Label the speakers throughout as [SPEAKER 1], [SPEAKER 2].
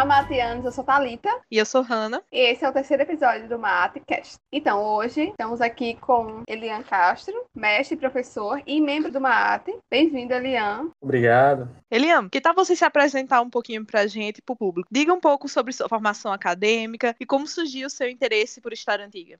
[SPEAKER 1] Olá, Matianos, eu sou Talita
[SPEAKER 2] E eu sou Hanna.
[SPEAKER 1] e esse é o terceiro episódio do Matecast. Então, hoje estamos aqui com Elian Castro, mestre, professor e membro do Mate. Bem-vindo, Elian.
[SPEAKER 3] Obrigado.
[SPEAKER 2] Eliam, que tal você se apresentar um pouquinho pra gente e pro público? Diga um pouco sobre sua formação acadêmica e como surgiu o seu interesse por história antiga.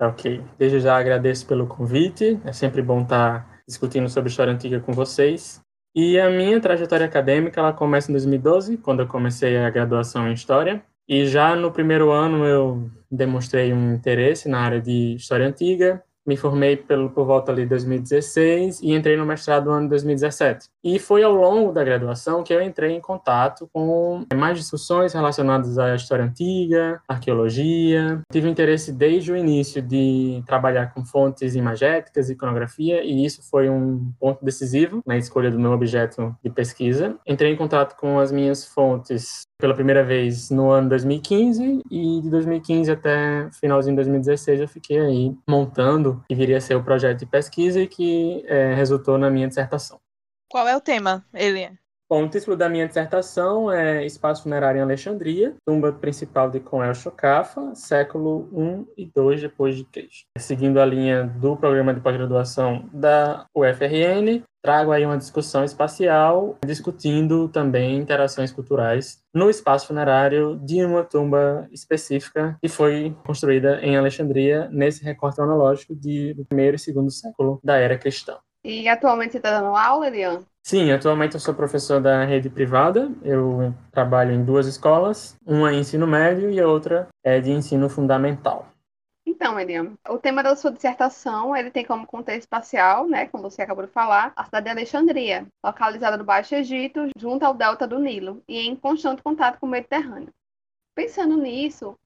[SPEAKER 3] Ok. Desde já agradeço pelo convite. É sempre bom estar discutindo sobre história antiga com vocês. E a minha trajetória acadêmica ela começa em 2012, quando eu comecei a graduação em História. E já no primeiro ano eu demonstrei um interesse na área de História Antiga. Me formei pelo, por volta ali de 2016 e entrei no mestrado no ano de 2017. E foi ao longo da graduação que eu entrei em contato com mais discussões relacionadas à história antiga, arqueologia. Tive interesse desde o início de trabalhar com fontes imagéticas, iconografia, e isso foi um ponto decisivo na escolha do meu objeto de pesquisa. Entrei em contato com as minhas fontes pela primeira vez no ano 2015 e de 2015 até finalzinho de 2016 eu fiquei aí montando que viria a ser o projeto de pesquisa e que eh, resultou na minha dissertação.
[SPEAKER 2] Qual é o tema, Eliam?
[SPEAKER 3] Bom, o título da minha dissertação é Espaço Funerário em Alexandria, tumba principal de Conel Chocafa, século I e II depois de Cristo. Seguindo a linha do programa de pós-graduação da UFRN, trago aí uma discussão espacial, discutindo também interações culturais no espaço funerário de uma tumba específica que foi construída em Alexandria nesse recorte cronológico de, do primeiro e segundo século da era cristã.
[SPEAKER 1] E atualmente você está dando aula, Elian?
[SPEAKER 3] Sim, atualmente eu sou professor da rede privada. Eu trabalho em duas escolas, uma é ensino médio e a outra é de ensino fundamental.
[SPEAKER 1] Então, Elian, o tema da sua dissertação, ele tem como contexto espacial, né, como você acabou de falar, a cidade de Alexandria, localizada no Baixo Egito, junto ao delta do Nilo, e em constante contato com o Mediterrâneo. Pensando nisso,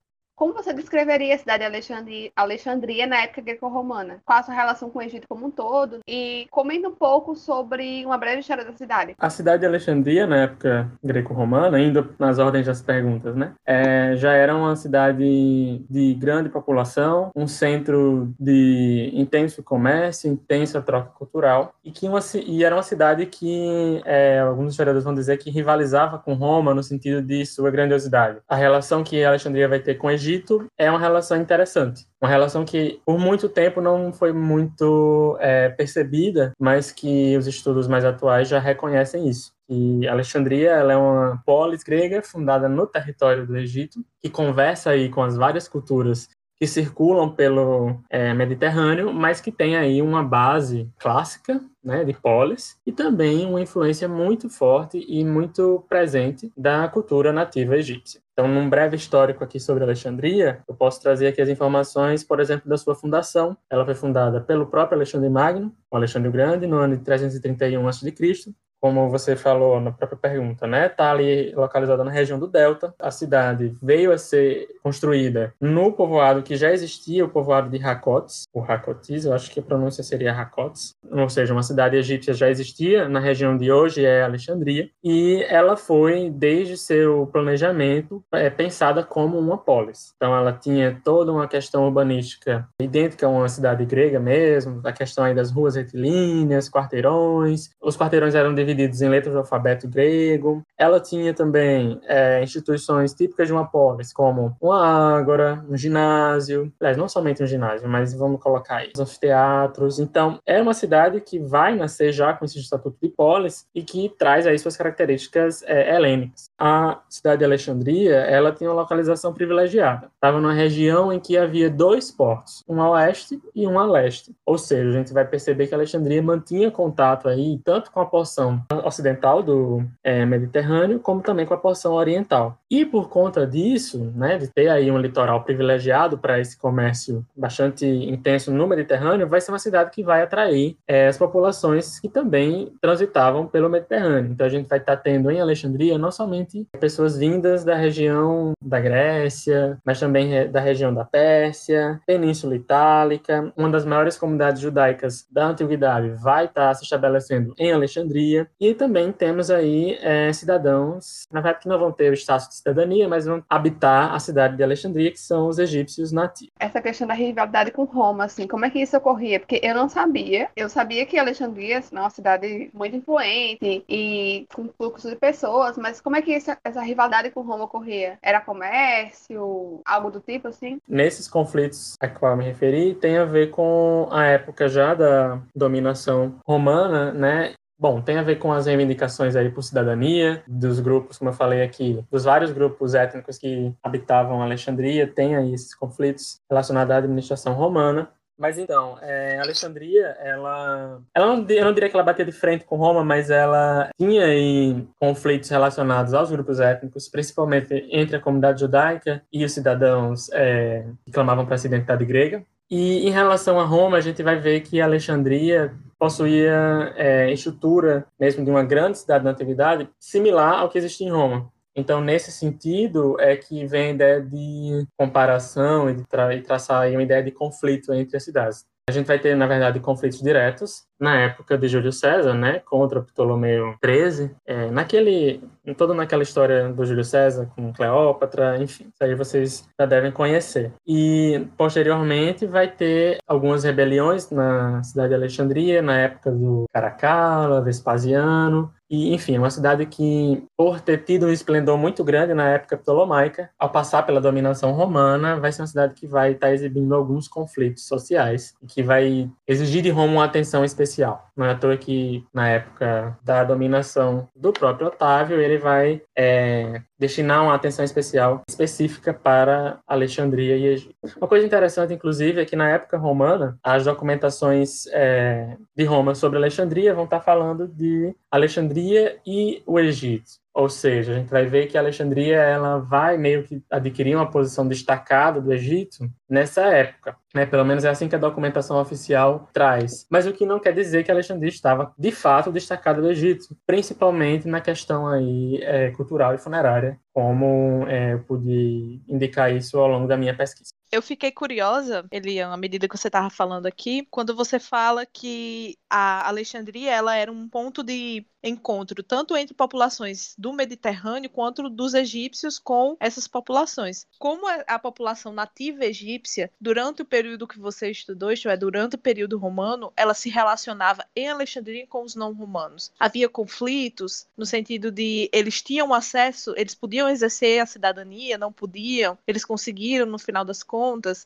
[SPEAKER 1] como você descreveria a cidade de Alexandria, na época greco-romana? Qual a sua relação com o Egito como um todo? E comenta um pouco sobre uma breve história da cidade.
[SPEAKER 3] A cidade de Alexandria, na época greco-romana, indo nas ordens das perguntas, né, é, já era uma cidade de grande população, um centro de intenso comércio, intensa troca cultural, e, que uma, e era uma cidade que é, alguns historiadores vão dizer que rivalizava com Roma no sentido de sua grandiosidade. A relação que Alexandria vai ter com o Egito é uma relação interessante. Uma relação que, por muito tempo, não foi muito é, percebida, mas que os estudos mais atuais já reconhecem isso. E Alexandria ela é uma polis grega fundada no território do Egito, que conversa aí com as várias culturas que circulam pelo é, Mediterrâneo, mas que tem aí uma base clássica né, de polis e também uma influência muito forte e muito presente da cultura nativa egípcia. Então, num breve histórico aqui sobre Alexandria, eu posso trazer aqui as informações, por exemplo, da sua fundação. Ela foi fundada pelo próprio Alexandre Magno, o Alexandre o Grande, no ano de 331 a.C., como você falou na própria pergunta, né? Está ali localizada na região do Delta. A cidade veio a ser construída no povoado que já existia, o povoado de Hakotes, o Hakotis, eu acho que a pronúncia seria Hakotes, ou seja, uma cidade egípcia já existia na região de hoje é Alexandria, e ela foi desde seu planejamento é, pensada como uma polis. Então ela tinha toda uma questão urbanística idêntica a uma cidade grega mesmo, a questão aí das ruas retilíneas, quarteirões. Os quarteirões eram divididos divididos em letras do alfabeto grego. Ela tinha também é, instituições típicas de uma polis, como uma ágora, um ginásio, aliás, não somente um ginásio, mas vamos colocar aí, os anfiteatros. Então, é uma cidade que vai nascer já com esse estatuto de polis e que traz aí suas características é, helênicas. A cidade de Alexandria, ela tinha uma localização privilegiada. Estava numa região em que havia dois portos, um a oeste e um a leste. Ou seja, a gente vai perceber que Alexandria mantinha contato aí tanto com a porção ocidental do é, Mediterrâneo, como também com a porção oriental. E por conta disso, né, de ter aí um litoral privilegiado para esse comércio bastante intenso no Mediterrâneo, vai ser uma cidade que vai atrair é, as populações que também transitavam pelo Mediterrâneo. Então a gente vai estar tá tendo em Alexandria não somente pessoas vindas da região da Grécia, mas também da região da Pérsia, Península Itálica. Uma das maiores comunidades judaicas da antiguidade vai estar tá se estabelecendo em Alexandria. E também temos aí é, cidadãos, na verdade, que não vão ter o status de cidadania, mas vão habitar a cidade de Alexandria, que são os egípcios nativos.
[SPEAKER 1] Essa questão da rivalidade com Roma, assim, como é que isso ocorria? Porque eu não sabia. Eu sabia que Alexandria é uma cidade muito influente e com fluxo de pessoas, mas como é que essa, essa rivalidade com Roma ocorria? Era comércio, algo do tipo, assim?
[SPEAKER 3] Nesses conflitos a qual eu me referi, tem a ver com a época já da dominação romana, né? Bom, tem a ver com as reivindicações aí por cidadania dos grupos, como eu falei aqui, dos vários grupos étnicos que habitavam Alexandria, tem aí esses conflitos relacionados à administração romana. Mas então, é, Alexandria, ela, ela não, eu não diria que ela batia de frente com Roma, mas ela tinha aí conflitos relacionados aos grupos étnicos, principalmente entre a comunidade judaica e os cidadãos é, que clamavam para a identidade grega. E em relação a Roma, a gente vai ver que Alexandria possuía é, estrutura mesmo de uma grande cidade na antiguidade similar ao que existia em Roma. Então, nesse sentido, é que vem a ideia de comparação e de tra e traçar uma ideia de conflito entre as cidades. A gente vai ter, na verdade, conflitos diretos na época de Júlio César, né, contra Ptolomeu XIII, é, naquele, toda naquela história do Júlio César com Cleópatra, enfim, isso aí vocês já devem conhecer. E posteriormente vai ter algumas rebeliões na cidade de Alexandria, na época do Caracalla, Vespasiano, e, enfim, uma cidade que, por ter tido um esplendor muito grande na época ptolomaica, ao passar pela dominação romana, vai ser uma cidade que vai estar exibindo alguns conflitos sociais, e que vai exigir de Roma uma atenção especial. Não é à toa que, na época da dominação do próprio Otávio, ele vai é, destinar uma atenção especial específica para Alexandria e Egito. Uma coisa interessante, inclusive, é que na época romana, as documentações é, de Roma sobre Alexandria vão estar falando de Alexandria e o Egito. Ou seja, a gente vai ver que Alexandria ela vai meio que adquirir uma posição destacada do Egito nessa época. Né? Pelo menos é assim que a documentação oficial traz. Mas o que não quer dizer que Alexandria estava, de fato, destacada do Egito, principalmente na questão aí, é, cultural e funerária, como é, eu pude indicar isso ao longo da minha pesquisa.
[SPEAKER 2] Eu fiquei curiosa, Elian, à medida que você estava falando aqui, quando você fala que a Alexandria ela era um ponto de encontro tanto entre populações do Mediterrâneo quanto dos egípcios com essas populações. Como a população nativa egípcia, durante o período que você estudou, isto é, durante o período romano, ela se relacionava em Alexandria com os não romanos. Havia conflitos no sentido de eles tinham acesso, eles podiam exercer a cidadania, não podiam, eles conseguiram no final das contas,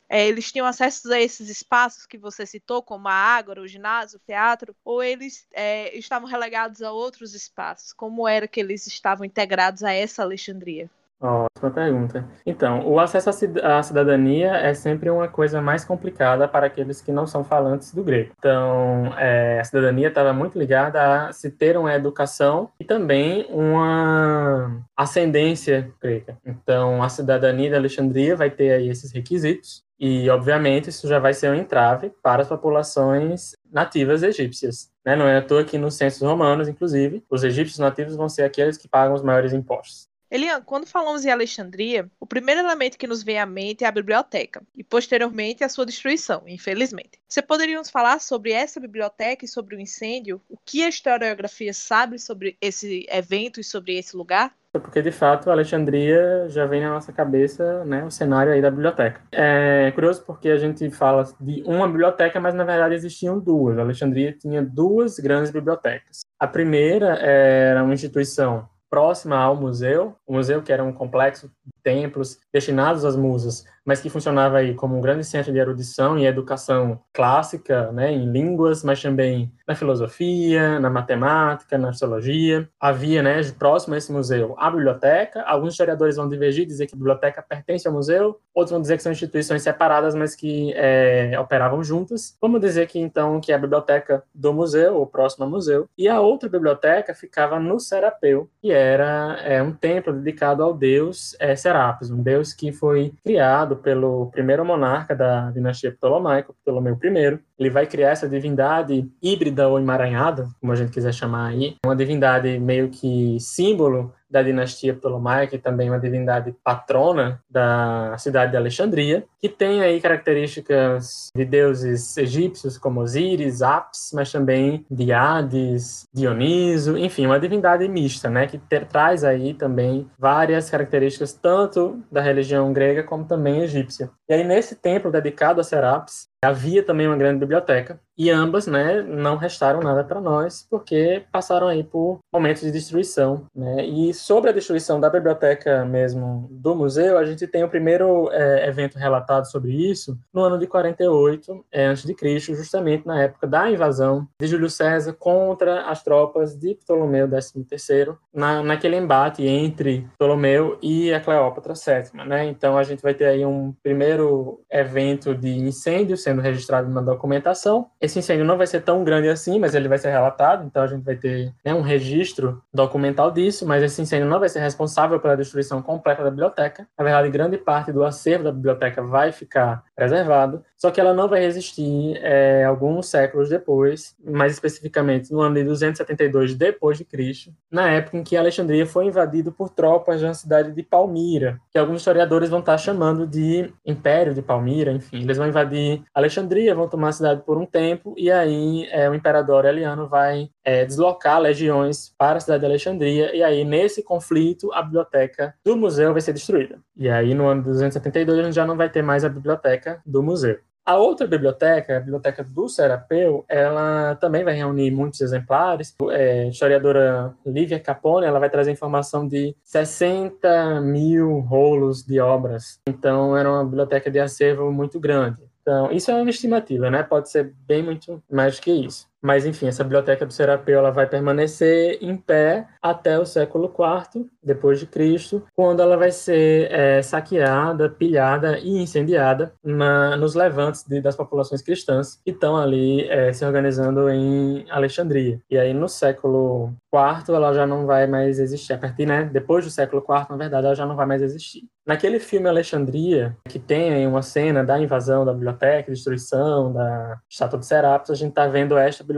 [SPEAKER 2] é, eles tinham acesso a esses espaços que você citou, como a ágora, o ginásio, o teatro, ou eles é, estavam relegados a outros espaços? Como era que eles estavam integrados a essa Alexandria?
[SPEAKER 3] Ótima pergunta. Então, o acesso à cidadania é sempre uma coisa mais complicada para aqueles que não são falantes do grego. Então, é, a cidadania estava muito ligada a se ter uma educação e também uma ascendência grega. Então, a cidadania de Alexandria vai ter aí esses requisitos e, obviamente, isso já vai ser um entrave para as populações nativas egípcias. Né? Não é à toa que nos censos romanos, inclusive, os egípcios nativos vão ser aqueles que pagam os maiores impostos.
[SPEAKER 2] Elian, quando falamos em Alexandria, o primeiro elemento que nos vem à mente é a biblioteca, e posteriormente a sua destruição, infelizmente. Você poderia nos falar sobre essa biblioteca e sobre o incêndio? O que a historiografia sabe sobre esse evento e sobre esse lugar?
[SPEAKER 3] Porque, de fato, Alexandria já vem na nossa cabeça né, o cenário aí da biblioteca. É curioso porque a gente fala de uma biblioteca, mas na verdade existiam duas. Alexandria tinha duas grandes bibliotecas. A primeira era uma instituição próxima ao museu, o museu que era um complexo de templos destinados às musas, mas que funcionava aí como um grande centro de erudição e educação clássica, né, em línguas, mas também na filosofia, na matemática, na astrologia. Havia, né, próximo a esse museu, a biblioteca. Alguns historiadores vão divergir, dizer que a biblioteca pertence ao museu, outros vão dizer que são instituições separadas, mas que é, operavam juntas. Vamos dizer que então que é a biblioteca do museu, ou próximo ao museu, e a outra biblioteca ficava no Serapeu, que era é, um templo dedicado ao deus é, Serapis, um deus que foi criado pelo primeiro monarca da dinastia Ptolomaica, Ptolomeu I, ele vai criar essa divindade híbrida ou emaranhada, como a gente quiser chamar aí, uma divindade meio que símbolo da dinastia Ptolomaica e também uma divindade patrona da cidade de Alexandria, que tem aí características de deuses egípcios como Osíris, Apis, mas também de Hades, Dioniso, enfim, uma divindade mista, né, que ter, traz aí também várias características tanto da religião grega como também egípcia. E aí nesse templo dedicado a Serapis, havia também uma grande biblioteca e ambas, né, não restaram nada para nós porque passaram aí por momentos de destruição, né? E sobre a destruição da biblioteca mesmo do museu, a gente tem o primeiro é, evento relatado sobre isso no ano de 48 é, antes de Cristo, justamente na época da invasão de Júlio César contra as tropas de Ptolomeu XIII, na, naquele embate entre Ptolomeu e a Cleópatra VII, né? Então a gente vai ter aí um primeiro evento de incêndio sendo registrado na documentação esse incêndio não vai ser tão grande assim, mas ele vai ser relatado, então a gente vai ter né, um registro documental disso, mas esse incêndio não vai ser responsável pela destruição completa da biblioteca. Na verdade, grande parte do acervo da biblioteca vai ficar preservado, só que ela não vai resistir é, alguns séculos depois, mais especificamente no ano de 272 depois de Cristo, na época em que Alexandria foi invadido por tropas da cidade de Palmira, que alguns historiadores vão estar chamando de Império de Palmira, enfim, eles vão invadir Alexandria, vão tomar a cidade por um tempo tempo, e aí é, o imperador Eliano vai é, deslocar legiões para a cidade de Alexandria, e aí nesse conflito a biblioteca do museu vai ser destruída. E aí no ano de 272 a gente já não vai ter mais a biblioteca do museu. A outra biblioteca, a biblioteca do Serapeu, ela também vai reunir muitos exemplares. É, a historiadora Lívia Capone, ela vai trazer informação de 60 mil rolos de obras. Então, era uma biblioteca de acervo muito grande. Então, isso é uma estimativa, né? Pode ser bem muito mais do que isso. Mas, enfim, essa biblioteca do Serapeu ela vai permanecer em pé até o século IV depois de Cristo, quando ela vai ser é, saqueada, pilhada e incendiada na, nos levantes de, das populações cristãs que estão ali é, se organizando em Alexandria. E aí, no século IV, ela já não vai mais existir. A partir, né, depois do século IV, na verdade, ela já não vai mais existir. Naquele filme Alexandria, que tem uma cena da invasão da biblioteca, destruição da estátua de Serapis, a gente está vendo esta biblioteca,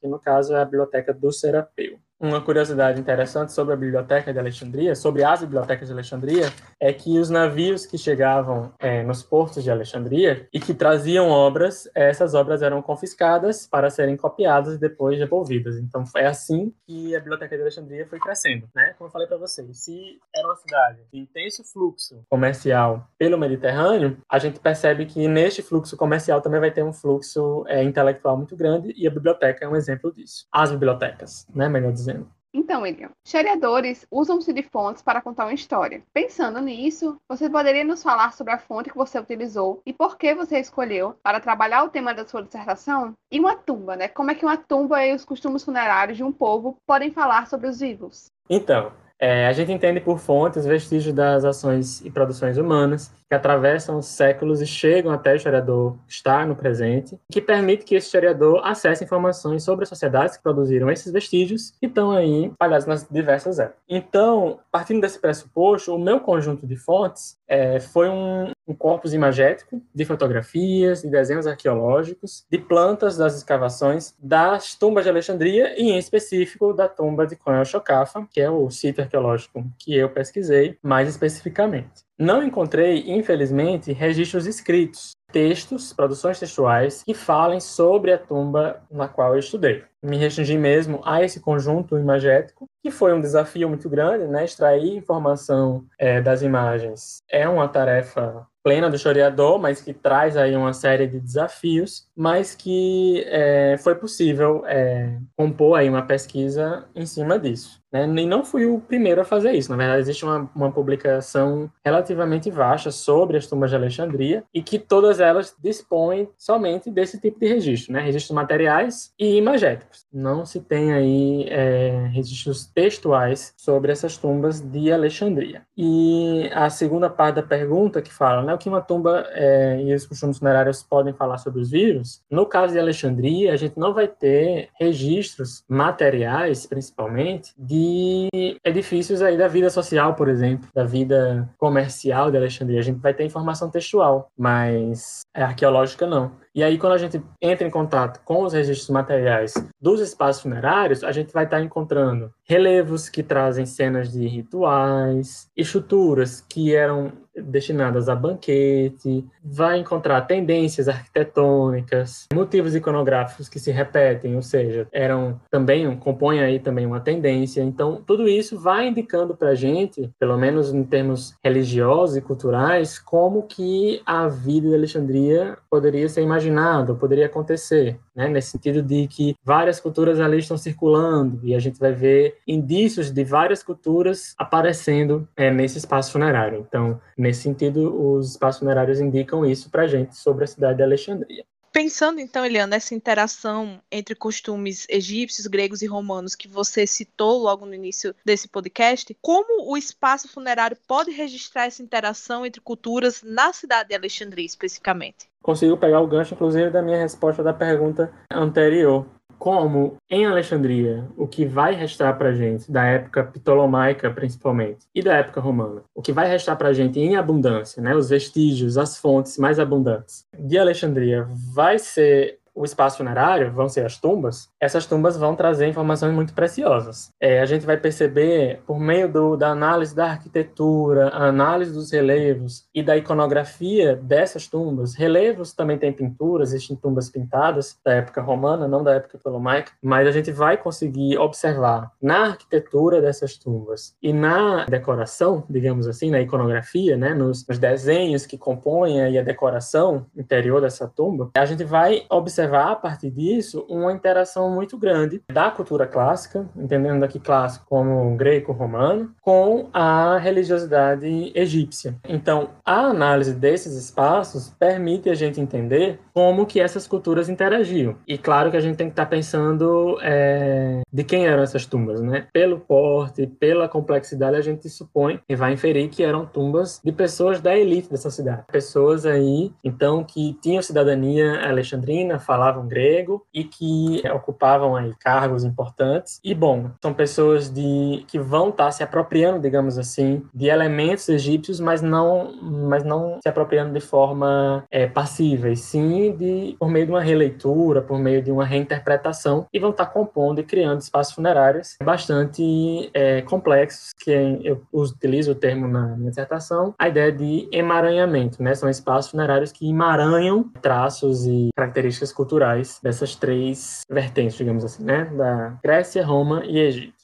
[SPEAKER 3] que no caso é a biblioteca do Serapeu. Uma curiosidade interessante sobre a biblioteca de Alexandria, sobre as bibliotecas de Alexandria, é que os navios que chegavam é, nos portos de Alexandria e que traziam obras, essas obras eram confiscadas para serem copiadas e depois devolvidas. Então é assim que a biblioteca de Alexandria foi crescendo, né? Como eu falei para vocês, se era uma cidade de intenso fluxo comercial pelo Mediterrâneo, a gente percebe que neste fluxo comercial também vai ter um fluxo é, intelectual muito grande e a biblioteca é um exemplo disso. As bibliotecas, né? Melhor dizendo dizendo.
[SPEAKER 1] Então, William, historiadores usam-se de fontes para contar uma história. Pensando nisso, você poderia nos falar sobre a fonte que você utilizou e por que você escolheu para trabalhar o tema da sua dissertação? E uma tumba, né? Como é que uma tumba e os costumes funerários de um povo podem falar sobre os vivos?
[SPEAKER 3] Então, é, a gente entende por fontes vestígios das ações e produções humanas que atravessam os séculos e chegam até o historiador estar no presente, que permite que esse historiador acesse informações sobre as sociedades que produziram esses vestígios que estão aí espalhados nas diversas épocas. Então, partindo desse pressuposto, o meu conjunto de fontes é, foi um, um corpus imagético de fotografias, de desenhos arqueológicos, de plantas das escavações das tumbas de Alexandria e, em específico, da tumba de Coel Chocafa, que é o sítio arqueológico que eu pesquisei mais especificamente. Não encontrei, infelizmente, registros escritos, textos, produções textuais que falem sobre a tumba na qual eu estudei. Me restringi mesmo a esse conjunto imagético, que foi um desafio muito grande, né? Extrair informação é, das imagens é uma tarefa plena do historiador, mas que traz aí uma série de desafios, mas que é, foi possível é, compor aí uma pesquisa em cima disso. Né? E não fui o primeiro a fazer isso. Na verdade, existe uma, uma publicação relativamente vasta sobre as tumbas de Alexandria e que todas elas dispõem somente desse tipo de registro, né? registros materiais e imagéticos. Não se tem aí é, registros textuais sobre essas tumbas de Alexandria. E a segunda parte da pergunta que fala né, o que uma tumba é, e os costumes funerários podem falar sobre os vírus, no caso de Alexandria, a gente não vai ter registros materiais, principalmente, de edifícios aí da vida social, por exemplo, da vida comercial de Alexandria. A gente vai ter informação textual, mas arqueológica não. E aí, quando a gente entra em contato com os registros materiais dos espaços funerários, a gente vai estar encontrando relevos que trazem cenas de rituais, estruturas que eram destinadas a banquete, vai encontrar tendências arquitetônicas, motivos iconográficos que se repetem, ou seja, eram também compõem aí também uma tendência. Então, tudo isso vai indicando para a gente, pelo menos em termos religiosos e culturais, como que a vida de Alexandria poderia ser imaginada, poderia acontecer, né? Nesse sentido de que várias culturas ali estão circulando e a gente vai ver indícios de várias culturas aparecendo é, nesse espaço funerário. Então, nesse sentido, os espaços funerários indicam isso para a gente sobre a cidade de Alexandria.
[SPEAKER 2] Pensando então, Eliana, nessa interação entre costumes egípcios, gregos e romanos que você citou logo no início desse podcast, como o espaço funerário pode registrar essa interação entre culturas na cidade de Alexandria especificamente?
[SPEAKER 3] Consigo pegar o gancho, inclusive, da minha resposta da pergunta anterior como em Alexandria, o que vai restar para gente da época ptolomaica principalmente e da época romana, o que vai restar para gente em abundância, né, os vestígios, as fontes mais abundantes de Alexandria, vai ser o espaço funerário, vão ser as tumbas, essas tumbas vão trazer informações muito preciosas. É, a gente vai perceber, por meio do, da análise da arquitetura, a análise dos relevos e da iconografia dessas tumbas, relevos também tem pinturas, existem tumbas pintadas da época romana, não da época ptolomaica, mas a gente vai conseguir observar na arquitetura dessas tumbas e na decoração, digamos assim, na iconografia, né, nos, nos desenhos que compõem a decoração interior dessa tumba, a gente vai observar a partir disso uma interação muito grande da cultura clássica, entendendo aqui clássico como greco-romano, com a religiosidade egípcia. Então, a análise desses espaços permite a gente entender como que essas culturas interagiam. E claro que a gente tem que estar pensando é, de quem eram essas tumbas, né? Pelo porte, pela complexidade, a gente supõe e vai inferir que eram tumbas de pessoas da elite dessa cidade. Pessoas aí, então, que tinham cidadania alexandrina, falavam grego e que ocupavam aí cargos importantes. E bom, são pessoas de que vão estar se apropriando, digamos assim, de elementos egípcios, mas não, mas não se apropriando de forma é, passiva, e sim de por meio de uma releitura, por meio de uma reinterpretação, e vão estar compondo e criando espaços funerários bastante é, complexos, que eu utilizo o termo na minha dissertação, a ideia de emaranhamento, né? São espaços funerários que emaranham traços e características culturais dessas três vertentes, digamos assim, né? Da Grécia, Roma e Egito.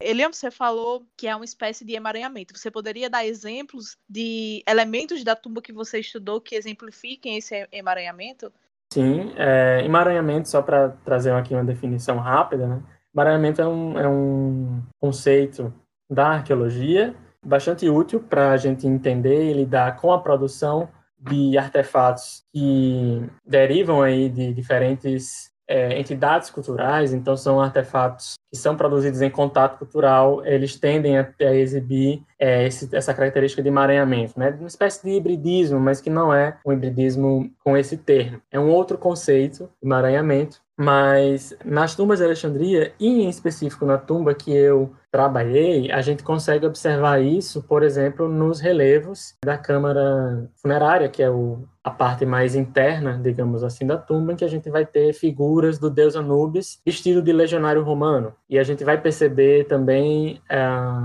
[SPEAKER 2] Eliam, você falou que é uma espécie de emaranhamento. Você poderia dar exemplos de elementos da tumba que você estudou que exemplifiquem esse emaranhamento?
[SPEAKER 3] Sim, é, emaranhamento, só para trazer aqui uma definição rápida, né? Emaranhamento é um, é um conceito da arqueologia bastante útil para a gente entender e lidar com a produção de artefatos que derivam aí de diferentes é, entidades culturais, então são artefatos que são produzidos em contato cultural, eles tendem a, a exibir é, esse, essa característica de emaranhamento, né? uma espécie de hibridismo, mas que não é um hibridismo com esse termo. É um outro conceito, emaranhamento, mas nas tumbas de Alexandria, e em específico na tumba que eu trabalhei, a gente consegue observar isso, por exemplo, nos relevos da câmara funerária, que é o, a parte mais interna, digamos assim, da tumba, em que a gente vai ter figuras do deus Anubis vestido de legionário romano. E a gente vai perceber também é,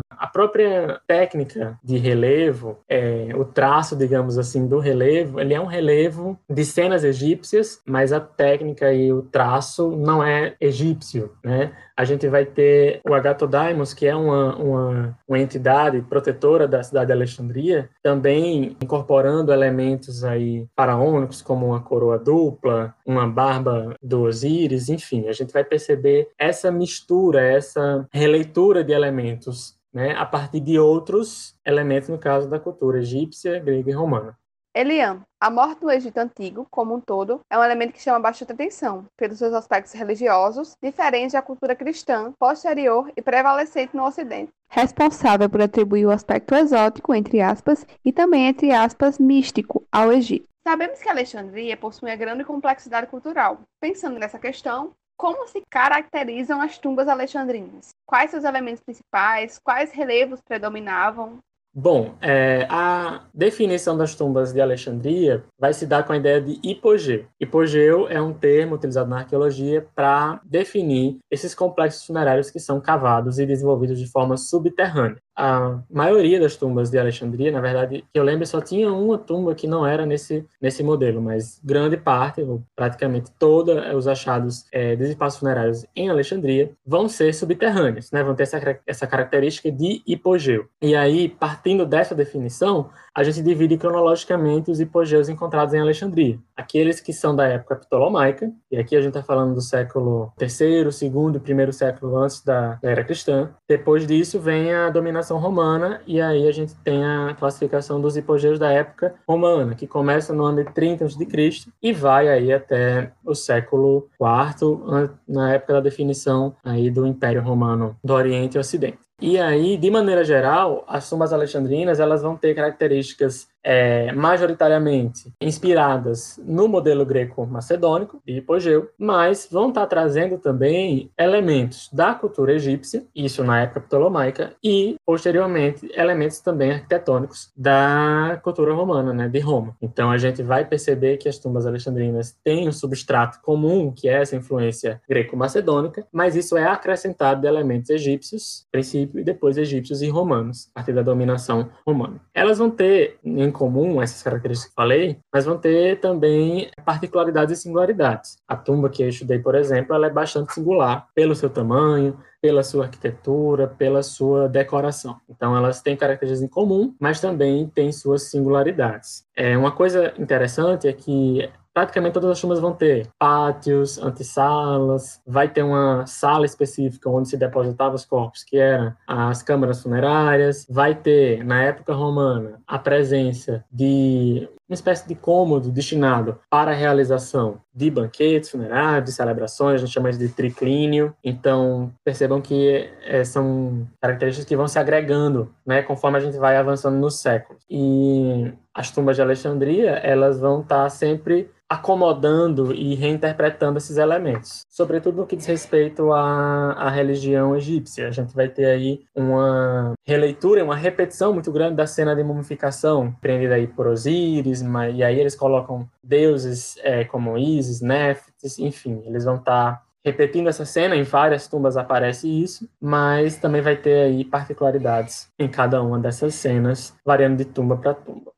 [SPEAKER 3] a própria técnica de relevo, é, o traço, digamos assim, do relevo, ele é um relevo de cenas egípcias, mas a técnica e o traço não é egípcio, né? A gente vai ter o Agathodaimos, que é uma, uma, uma entidade protetora da cidade de Alexandria, também incorporando elementos aí faraônicos, como uma coroa dupla, uma barba do Osíris, enfim, a gente vai perceber essa mistura, essa releitura de elementos né, a partir de outros elementos, no caso da cultura egípcia, grega e romana.
[SPEAKER 1] Elian, a morte do Egito Antigo, como um todo, é um elemento que chama bastante atenção, pelos seus aspectos religiosos, diferentes da cultura cristã, posterior e prevalecente no Ocidente. Responsável por atribuir o aspecto exótico, entre aspas, e também, entre aspas, místico ao Egito. Sabemos que Alexandria possui uma grande complexidade cultural. Pensando nessa questão, como se caracterizam as tumbas alexandrinas? Quais seus elementos principais? Quais relevos predominavam?
[SPEAKER 3] Bom, é, a definição das tumbas de Alexandria vai se dar com a ideia de hipogeu. Hipogeu é um termo utilizado na arqueologia para definir esses complexos funerários que são cavados e desenvolvidos de forma subterrânea a maioria das tumbas de Alexandria, na verdade, que eu lembro, só tinha uma tumba que não era nesse, nesse modelo, mas grande parte, ou praticamente todos os achados é, dos espaços funerários em Alexandria vão ser subterrâneos, né? vão ter essa, essa característica de hipogeu. E aí, partindo dessa definição, a gente divide cronologicamente os hipogeus encontrados em Alexandria. Aqueles que são da época ptolomaica, e aqui a gente está falando do século III, segundo primeiro século antes da era cristã. Depois disso vem a dominação romana, e aí a gente tem a classificação dos hipogeus da época romana, que começa no ano de 30 a.C. e vai aí até o século IV, na época da definição aí do Império Romano do Oriente e Ocidente. E aí, de maneira geral, as tumbas alexandrinas elas vão ter características é, majoritariamente inspiradas no modelo greco-macedônico de hipogeu, mas vão estar trazendo também elementos da cultura egípcia, isso na época ptolomaica, e posteriormente elementos também arquitetônicos da cultura romana, né, de Roma. Então a gente vai perceber que as tumbas alexandrinas têm um substrato comum, que é essa influência greco-macedônica, mas isso é acrescentado de elementos egípcios, princípio e depois egípcios e romanos, a partir da dominação romana. Elas vão ter em comum essas características que falei, mas vão ter também particularidades e singularidades. A tumba que eu estudei, por exemplo, ela é bastante singular pelo seu tamanho, pela sua arquitetura, pela sua decoração. Então, elas têm características em comum, mas também têm suas singularidades. É, uma coisa interessante é que praticamente todas as tumbas vão ter pátios, antessalas, vai ter uma sala específica onde se depositava os corpos, que eram as câmaras funerárias, vai ter, na época romana, a presença de uma espécie de cômodo destinado para a realização de banquetes funerários, de celebrações, a gente chama de triclínio. Então, percebam que é, são características que vão se agregando, né, conforme a gente vai avançando nos séculos. E as tumbas de Alexandria, elas vão estar sempre acomodando e reinterpretando esses elementos, sobretudo no que diz respeito à, à religião egípcia. A gente vai ter aí uma releitura, uma repetição muito grande da cena de mumificação, prendida aí por Osíris, e aí eles colocam deuses é, como Isis, Néfites, enfim, eles vão estar tá repetindo essa cena, em várias tumbas aparece isso, mas também vai ter aí particularidades em cada uma dessas cenas, variando de tumba para tumba.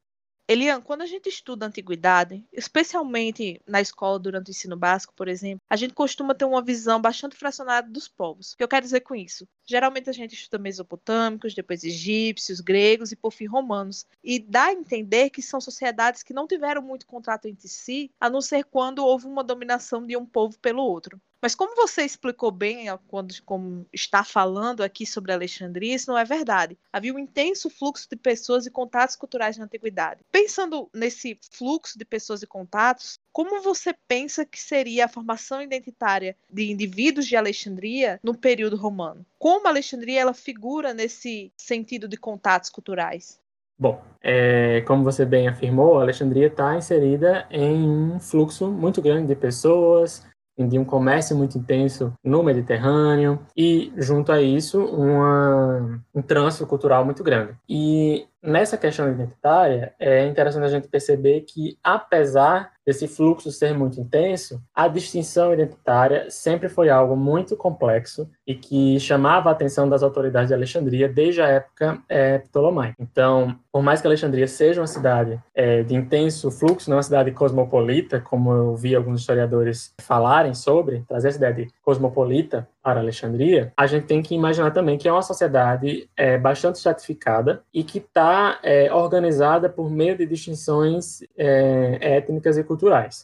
[SPEAKER 2] Elian, quando a gente estuda a antiguidade, especialmente na escola durante o ensino básico, por exemplo, a gente costuma ter uma visão bastante fracionada dos povos. O que eu quero dizer com isso? Geralmente a gente estuda mesopotâmicos, depois egípcios, gregos e por fim romanos. E dá a entender que são sociedades que não tiveram muito contato entre si, a não ser quando houve uma dominação de um povo pelo outro. Mas como você explicou bem quando como está falando aqui sobre Alexandria, isso não é verdade. Havia um intenso fluxo de pessoas e contatos culturais na antiguidade. Pensando nesse fluxo de pessoas e contatos, como você pensa que seria a formação identitária de indivíduos de Alexandria no período romano? Como Alexandria ela figura nesse sentido de contatos culturais?
[SPEAKER 3] Bom, é, como você bem afirmou, Alexandria está inserida em um fluxo muito grande de pessoas, de um comércio muito intenso no Mediterrâneo e, junto a isso, uma, um trânsito cultural muito grande. E nessa questão identitária, é interessante a gente perceber que, apesar desse fluxo ser muito intenso, a distinção identitária sempre foi algo muito complexo e que chamava a atenção das autoridades de Alexandria desde a época é, ptolomaica. Então, por mais que Alexandria seja uma cidade é, de intenso fluxo, não é uma cidade cosmopolita, como eu vi alguns historiadores falarem sobre, trazer essa ideia de cosmopolita para Alexandria, a gente tem que imaginar também que é uma sociedade é, bastante estratificada e que está é, organizada por meio de distinções étnicas e culturais.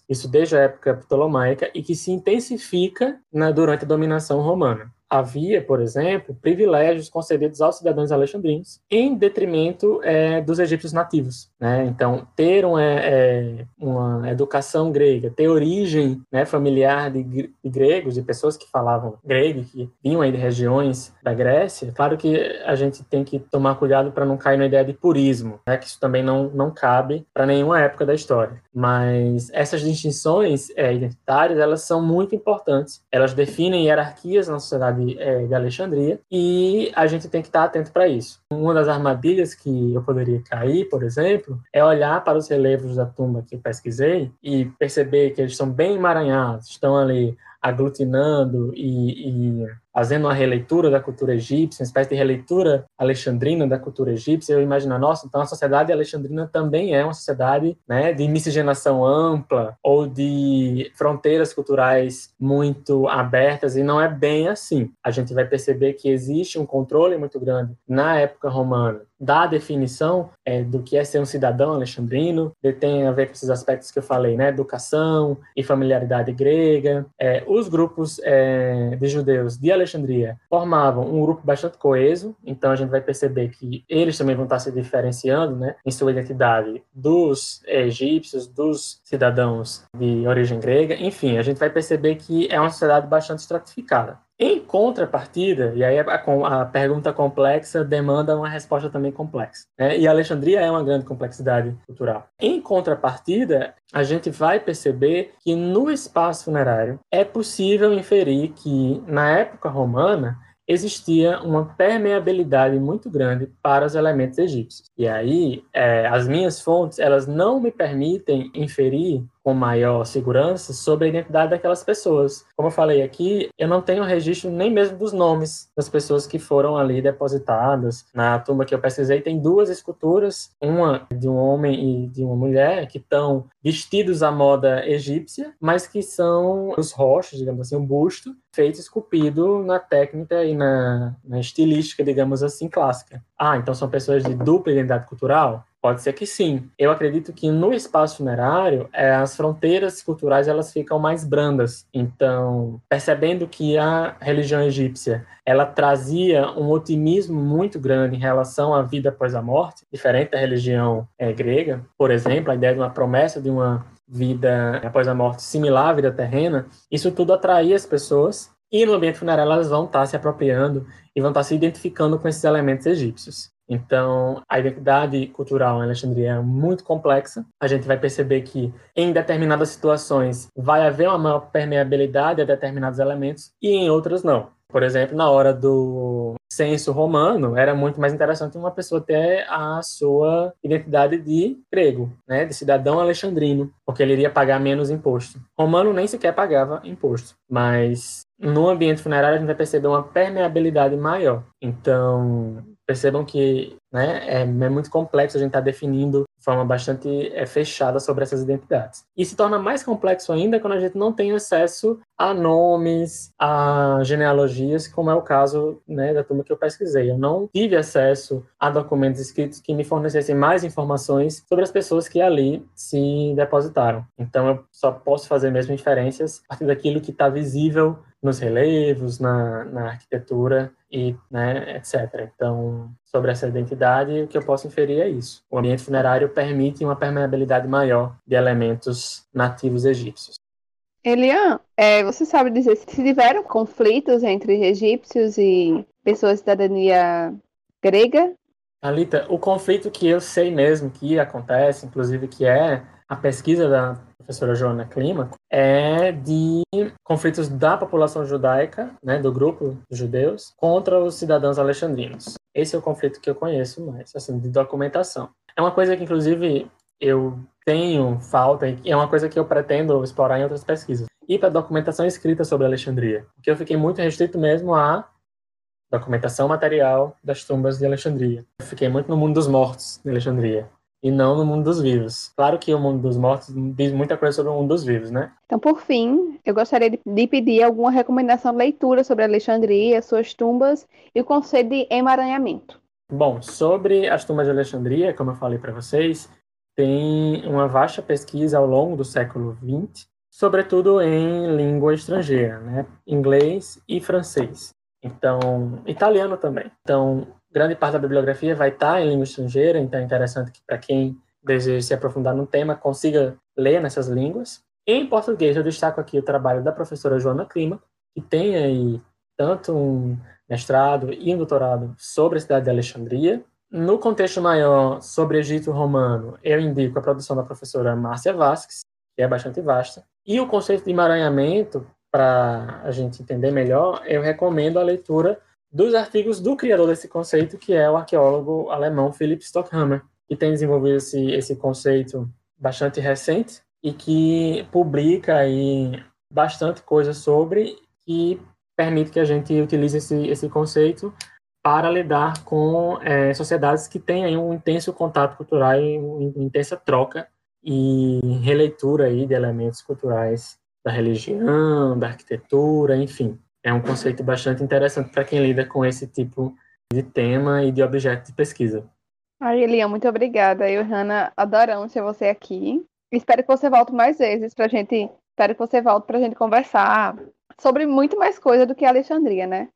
[SPEAKER 3] Isso desde a época ptolomaica e que se intensifica na, durante a dominação romana havia, por exemplo, privilégios concedidos aos cidadãos alexandrinos em detrimento é, dos egípcios nativos. Né? Então, ter uma, é, uma, educação grega, ter origem né, familiar de, de, gregos, de pessoas que falavam grego, que vinham aí de regiões da Grécia, claro que a gente tem que tomar cuidado para não cair na ideia de purismo, né? que isso também não, não cabe para nenhuma época da história. Mas essas distinções é, identitárias, elas são muito importantes. Elas definem hierarquias na sociedade cidade é, de Alexandria, e a gente tem que estar atento para isso. Uma das armadilhas que eu poderia cair, por exemplo, é olhar para os relevos da tumba que eu pesquisei e perceber que eles são bem emaranhados, estão ali aglutinando e, e, fazendo uma releitura da cultura egípcia, uma espécie de releitura alexandrina da cultura egípcia, eu imagino, nossa, então a sociedade alexandrina também é uma sociedade né, de miscigenação ampla ou de fronteiras culturais muito abertas, e não é bem assim. A gente vai perceber que existe um controle muito grande na época romana da definição é, do que é ser um cidadão alexandrino, tem a ver com esses aspectos que eu falei, né, educação e familiaridade grega. É, os grupos é, de judeus de formavam um grupo bastante coeso, então a gente vai perceber que eles também vão estar se diferenciando, né, em sua identidade dos egípcios, dos cidadãos de origem grega. Enfim, a gente vai perceber que é uma sociedade bastante estratificada. Em contrapartida, e aí a, a, pergunta complexa demanda uma resposta também complexa. Né? E Alexandria é uma grande complexidade cultural. Em contrapartida, a gente vai perceber que no espaço funerário é possível inferir que, na época romana, existia uma permeabilidade muito grande para os elementos egípcios. E aí, é, as minhas fontes, elas não me permitem inferir com maior segurança sobre a identidade daquelas pessoas. Como eu falei aqui, eu não tenho registro nem mesmo dos nomes das pessoas que foram ali depositadas. Na tumba que eu pesquisei tem duas esculturas, uma de um homem e de uma mulher que estão vestidos à moda egípcia, mas que são os rochos, digamos assim, um busto feito esculpido na técnica e na, na estilística, digamos assim, clássica. Ah, então são pessoas de dupla identidade cultural? Pode ser que sim. Eu acredito que no espaço funerário, é, as fronteiras culturais elas ficam mais brandas. Então, percebendo que a religião egípcia ela trazia um otimismo muito grande em relação à vida após a morte, diferente da religião é, grega, por exemplo, a ideia de uma promessa de uma vida após a morte similar à vida terrena, isso tudo atraía as pessoas e no ambiente funerário elas vão estar se apropriando e vão estar se identificando com esses elementos egípcios. Então, a identidade cultural em Alexandria é muito complexa. A gente vai perceber que, em determinadas situações, vai haver uma maior permeabilidade a determinados elementos e em outras não. Por exemplo, na hora do censo romano, era muito mais interessante uma pessoa ter a sua identidade de grego, né, de cidadão alexandrino, porque ele iria pagar menos imposto. Romano nem sequer pagava imposto, mas no ambiente funerário a gente vai perceber uma permeabilidade maior. Então, percebam que né, é, é, muito complexo a gente estar tá definindo de forma bastante é, fechada sobre essas identidades. E se torna mais complexo ainda quando a gente não tem acesso a nomes, a genealogias, como é o caso né, da turma que eu pesquisei. Eu não tive acesso a documentos escritos que me fornecessem mais informações sobre as pessoas que ali se depositaram. Então eu só posso fazer mesmo inferências a partir daquilo que está visível nos relevos, na, na arquitetura e né, etc. Então, sobre essa identidade, o que eu posso inferir é isso. O ambiente funerário permite uma permeabilidade maior de elementos nativos egípcios.
[SPEAKER 1] Elian, é, você sabe dizer se tiveram conflitos entre egípcios e pessoas de cidadania grega?
[SPEAKER 3] Alita, o conflito que eu sei mesmo que acontece, inclusive que é a pesquisa da professora Joana Clima, é de conflitos da população judaica, né, do grupo de judeus, contra os cidadãos alexandrinos. Esse é o conflito que eu conheço mais, assim, de documentação. É uma coisa que, inclusive, eu tenho falta, e é uma coisa que eu pretendo explorar em outras pesquisas. E para documentação escrita sobre Alexandria, porque eu fiquei muito restrito mesmo à documentação material das tumbas de Alexandria. Eu fiquei muito no mundo dos mortos de Alexandria e não no mundo dos vivos. Claro que o mundo dos mortos diz muita coisa sobre o mundo dos vivos, né?
[SPEAKER 1] Então, por fim, eu gostaria de, de pedir alguma recomendação de leitura sobre Alexandria, suas tumbas e o conceito de emaranhamento.
[SPEAKER 3] Bom, sobre as tumbas de Alexandria, como eu falei para vocês, tem uma vasta pesquisa ao longo do século XX, sobretudo em língua estrangeira, né? inglês e francês. Então, italiano também. Então, grande parte da bibliografia vai estar em língua estrangeira, então é interessante que para quem deseja se aprofundar no tema consiga ler nessas línguas. Em português, eu destaco aqui o trabalho da professora Joana Clima, que tem aí tanto um mestrado e um doutorado sobre a cidade de Alexandria. No contexto maior sobre Egito Romano, eu indico a produção da professora Márcia Vasques, que é bastante vasta. E o conceito de emaranhamento, para a gente entender melhor, eu recomendo a leitura dos artigos do criador desse conceito, que é o arqueólogo alemão Philipp Stockhammer, que tem desenvolvido esse, esse conceito bastante recente e que publica aí bastante coisa sobre e permite que a gente utilize esse, esse conceito para lidar com é, sociedades que têm aí um intenso contato cultural e uma intensa troca e releitura aí de elementos culturais da religião, da arquitetura, enfim. É um conceito bastante interessante para quem lida com esse tipo de tema e de objeto de pesquisa.
[SPEAKER 1] Ai, Elian, muito obrigada. Eu e Hanna adoramos ter você aqui. Espero que você volte mais vezes para gente. Espero que você volte para gente conversar sobre muito mais coisa do que Alexandria, né?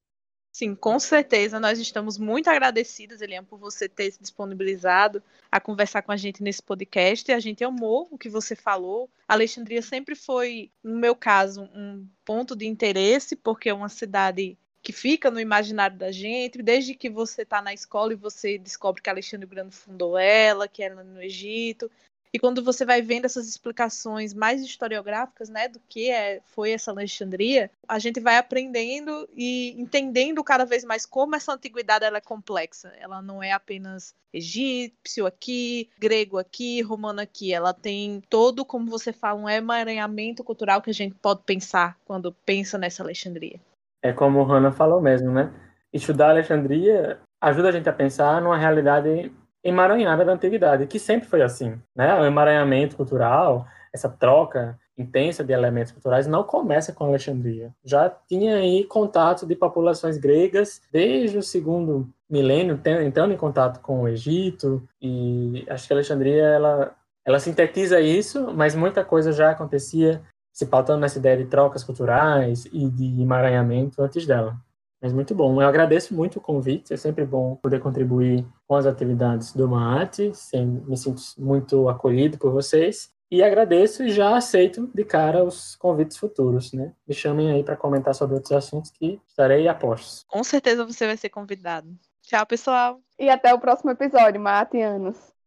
[SPEAKER 2] Sim, com certeza. Nós estamos muito agradecidas, Eliane, por você ter se disponibilizado a conversar com a gente nesse podcast. A gente amou o que você falou. A Alexandria sempre foi, no meu caso, um ponto de interesse, porque é uma cidade que fica no imaginário da gente, desde que você está na escola e você descobre que Alexandre Grande fundou ela, que era no Egito, e quando você vai vendo essas explicações mais historiográficas, né, do que é, foi essa Alexandria, a gente vai aprendendo e entendendo cada vez mais como essa antiguidade ela é complexa. Ela não é apenas egípcio aqui, grego aqui, romano aqui. Ela tem todo, como você fala, um emaranhamento cultural que a gente pode pensar quando pensa nessa Alexandria.
[SPEAKER 3] É como o Hannah falou mesmo, né? Estudar Alexandria ajuda a gente a pensar numa realidade emaranhada da antiguidade, que sempre foi assim, né? O emaranhamento cultural, essa troca intensa de elementos culturais não começa com Alexandria. Já tinha aí contato de populações gregas desde o segundo milênio, entrando em contato com o Egito, e acho que Alexandria ela ela sintetiza isso, mas muita coisa já acontecia se pautando nessa ideia de trocas culturais e de emaranhamento antes dela. Mas muito bom. Eu agradeço muito o convite. É sempre bom poder contribuir com as atividades do MAAT. Me sinto muito acolhido por vocês. E agradeço e já aceito de cara os convites futuros, né? Me chamem aí para comentar sobre outros assuntos que estarei a postos.
[SPEAKER 2] Com certeza você vai ser convidado. Tchau, pessoal.
[SPEAKER 1] E até o próximo episódio, Mate Anos.